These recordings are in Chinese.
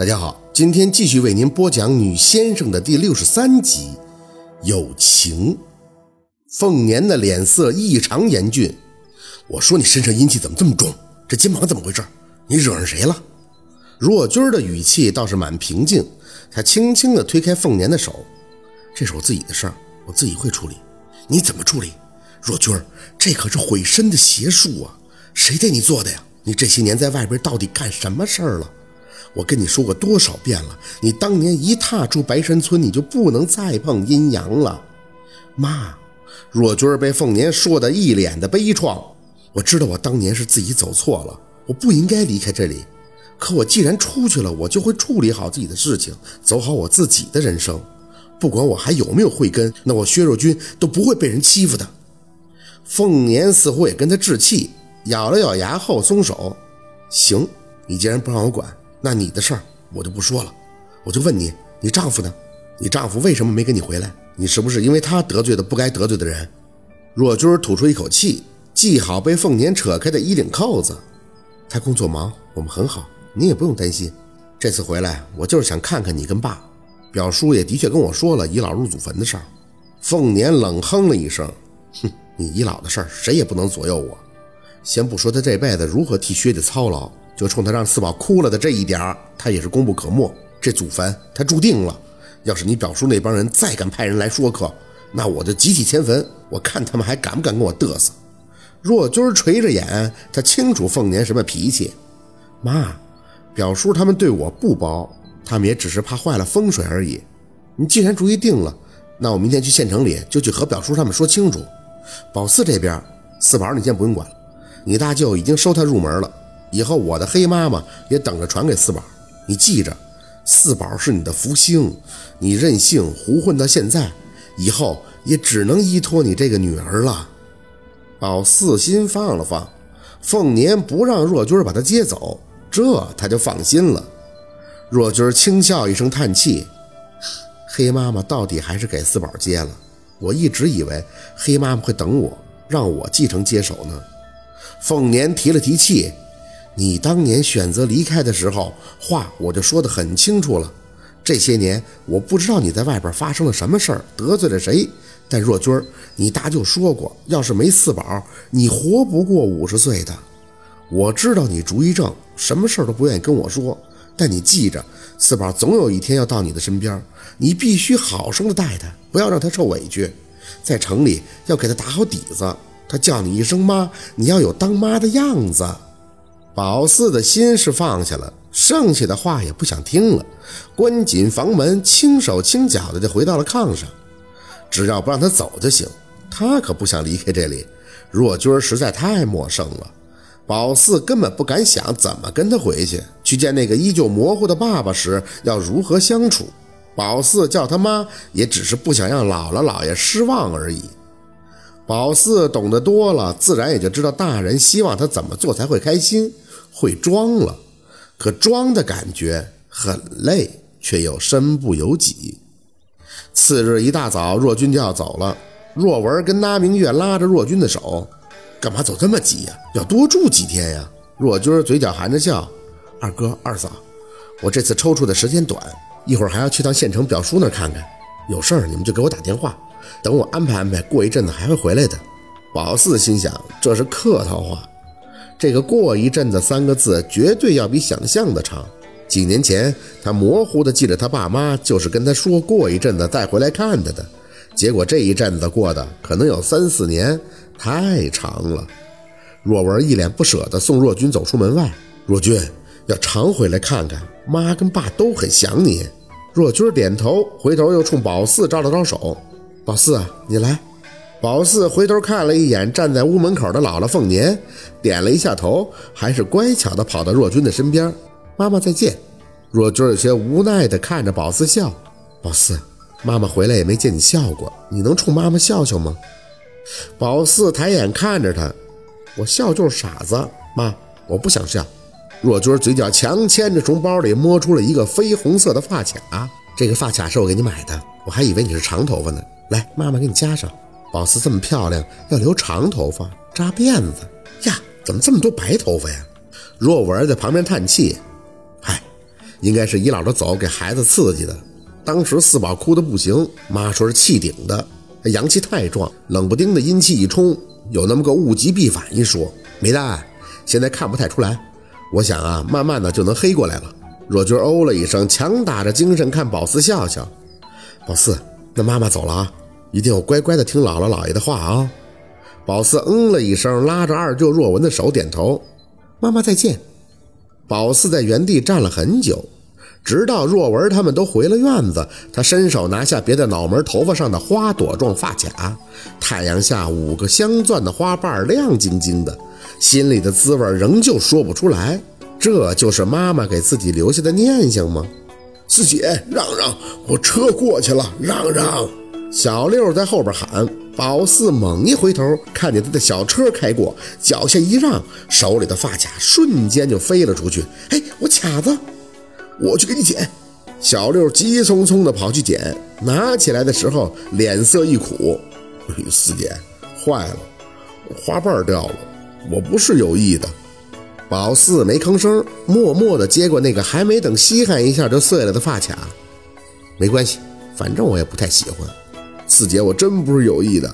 大家好，今天继续为您播讲《女先生》的第六十三集。友情，凤年的脸色异常严峻。我说你身上阴气怎么这么重？这肩膀怎么回事？你惹上谁了？若君的语气倒是蛮平静，他轻轻地推开凤年的手：“这是我自己的事儿，我自己会处理。你怎么处理？若君，这可是毁身的邪术啊！谁给你做的呀？你这些年在外边到底干什么事儿了？”我跟你说过多少遍了，你当年一踏出白山村，你就不能再碰阴阳了。妈，若君被凤年说的一脸的悲怆。我知道我当年是自己走错了，我不应该离开这里。可我既然出去了，我就会处理好自己的事情，走好我自己的人生。不管我还有没有慧根，那我薛若君都不会被人欺负的。凤年似乎也跟他置气，咬了咬牙后松手。行，你既然不让我管。那你的事儿我就不说了，我就问你，你丈夫呢？你丈夫为什么没跟你回来？你是不是因为他得罪了不该得罪的人？若君吐出一口气，系好被凤年扯开的衣领扣子。他工作忙，我们很好，你也不用担心。这次回来，我就是想看看你跟爸。表叔也的确跟我说了倚老入祖坟的事儿。凤年冷哼了一声，哼，你倚老的事儿谁也不能左右我。先不说他这辈子如何替薛家操劳。就冲他让四宝哭了的这一点他也是功不可没。这祖坟他注定了。要是你表叔那帮人再敢派人来说客，那我就集体迁坟。我看他们还敢不敢跟我嘚瑟？若君垂着眼，他清楚凤年什么脾气。妈，表叔他们对我不薄，他们也只是怕坏了风水而已。你既然主意定了，那我明天去县城里就去和表叔他们说清楚。宝四这边，四宝你先不用管了，你大舅已经收他入门了。以后我的黑妈妈也等着传给四宝，你记着，四宝是你的福星，你任性胡混到现在，以后也只能依托你这个女儿了。宝四心放了放，凤年不让若君把他接走，这他就放心了。若君轻笑一声，叹气：“黑妈妈到底还是给四宝接了。我一直以为黑妈妈会等我，让我继承接手呢。”凤年提了提气。你当年选择离开的时候，话我就说得很清楚了。这些年，我不知道你在外边发生了什么事儿，得罪了谁。但若君儿，你大舅说过，要是没四宝，你活不过五十岁的。我知道你主意正，什么事儿都不愿意跟我说。但你记着，四宝总有一天要到你的身边，你必须好生的待他，不要让他受委屈。在城里要给他打好底子，他叫你一声妈，你要有当妈的样子。宝四的心是放下了，剩下的话也不想听了，关紧房门，轻手轻脚的就回到了炕上。只要不让他走就行，他可不想离开这里。若君实在太陌生了，宝四根本不敢想怎么跟他回去，去见那个依旧模糊的爸爸时要如何相处。宝四叫他妈，也只是不想让姥姥姥爷失望而已。宝四懂得多了，自然也就知道大人希望他怎么做才会开心，会装了。可装的感觉很累，却又身不由己。次日一大早，若君就要走了。若文跟拉明月拉着若君的手，干嘛走这么急呀？要多住几天呀？若君嘴角含着笑：“二哥二嫂，我这次抽出的时间短，一会儿还要去趟县城表叔那看看，有事儿你们就给我打电话。”等我安排安排，过一阵子还会回来的。宝四心想，这是客套话。这个“过一阵子”三个字，绝对要比想象的长。几年前，他模糊的记得他爸妈就是跟他说过一阵子再回来看他的。结果这一阵子过的可能有三四年，太长了。若文一脸不舍地送若君走出门外。若君要常回来看看，妈跟爸都很想你。若君点头，回头又冲宝四招了招手。宝四，你来。宝四回头看了一眼站在屋门口的姥姥凤年，点了一下头，还是乖巧的跑到若君的身边。妈妈再见。若君有些无奈的看着宝四笑。宝四，妈妈回来也没见你笑过，你能冲妈妈笑笑吗？宝四抬眼看着他，我笑就是傻子。妈，我不想笑。若君嘴角强牵着，从包里摸出了一个绯红色的发卡。这个发卡是我给你买的，我还以为你是长头发呢。来，妈妈给你加上。宝四这么漂亮，要留长头发，扎辫子呀？怎么这么多白头发呀？若文在旁边叹气：“嗨，应该是姨姥的走给孩子刺激的。当时四宝哭得不行，妈说是气顶的，阳气太壮，冷不丁的阴气一冲，有那么个物极必反一说。没蛋，现在看不太出来，我想啊，慢慢的就能黑过来了。若君哦了一声，强打着精神看宝四笑笑。宝四，那妈妈走了啊，一定要乖乖的听姥姥姥爷的话啊。宝四嗯了一声，拉着二舅若文的手点头。妈妈再见。宝四在原地站了很久，直到若文他们都回了院子，他伸手拿下别在脑门头发上的花朵状发卡，太阳下五个镶钻的花瓣亮晶晶的，心里的滋味仍旧说不出来。这就是妈妈给自己留下的念想吗？四姐，让让，我车过去了，让让！小六在后边喊。宝四猛一回头，看见他的小车开过，脚下一让，手里的发卡瞬间就飞了出去。哎，我卡子，我去给你捡。小六急匆匆地跑去捡，拿起来的时候脸色一苦。四姐，坏了，花瓣掉了，我不是有意的。宝四没吭声，默默地接过那个还没等稀罕一下就碎了的发卡。没关系，反正我也不太喜欢。四姐，我真不是有意的，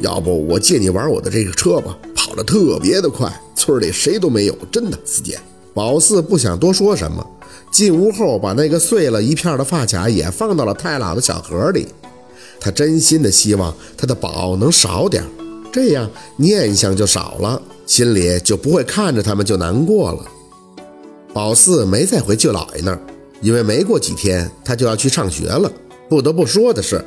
要不我借你玩我的这个车吧，跑得特别的快，村里谁都没有，真的。四姐，宝四不想多说什么，进屋后把那个碎了一片的发卡也放到了太姥的小盒里。他真心的希望他的宝能少点，这样念想就少了，心里就不会看着他们就难过了。宝四没再回舅姥爷那儿，因为没过几天他就要去上学了。不得不说的是。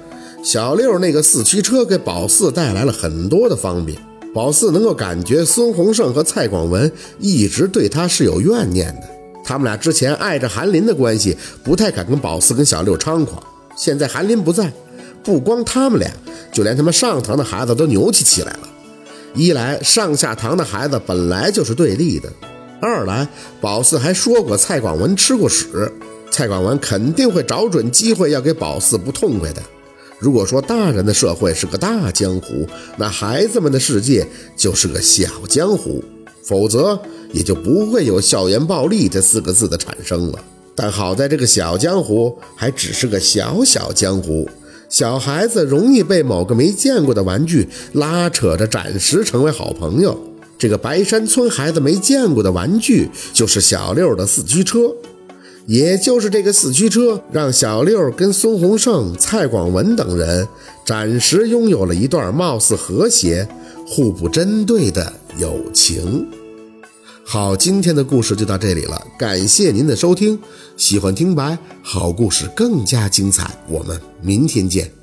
小六那个四驱车给宝四带来了很多的方便，宝四能够感觉孙洪胜和蔡广文一直对他是有怨念的，他们俩之前碍着韩林的关系，不太敢跟宝四跟小六猖狂。现在韩林不在，不光他们俩，就连他们上堂的孩子都牛气起来了。一来上下堂的孩子本来就是对立的，二来宝四还说过蔡广文吃过屎，蔡广文肯定会找准机会要给宝四不痛快的。如果说大人的社会是个大江湖，那孩子们的世界就是个小江湖，否则也就不会有校园暴力这四个字的产生了。但好在这个小江湖还只是个小小江湖，小孩子容易被某个没见过的玩具拉扯着暂时成为好朋友。这个白山村孩子没见过的玩具就是小六的四驱车。也就是这个四驱车，让小六跟孙洪胜、蔡广文等人暂时拥有了一段貌似和谐、互不针对的友情。好，今天的故事就到这里了，感谢您的收听。喜欢听白，好故事更加精彩，我们明天见。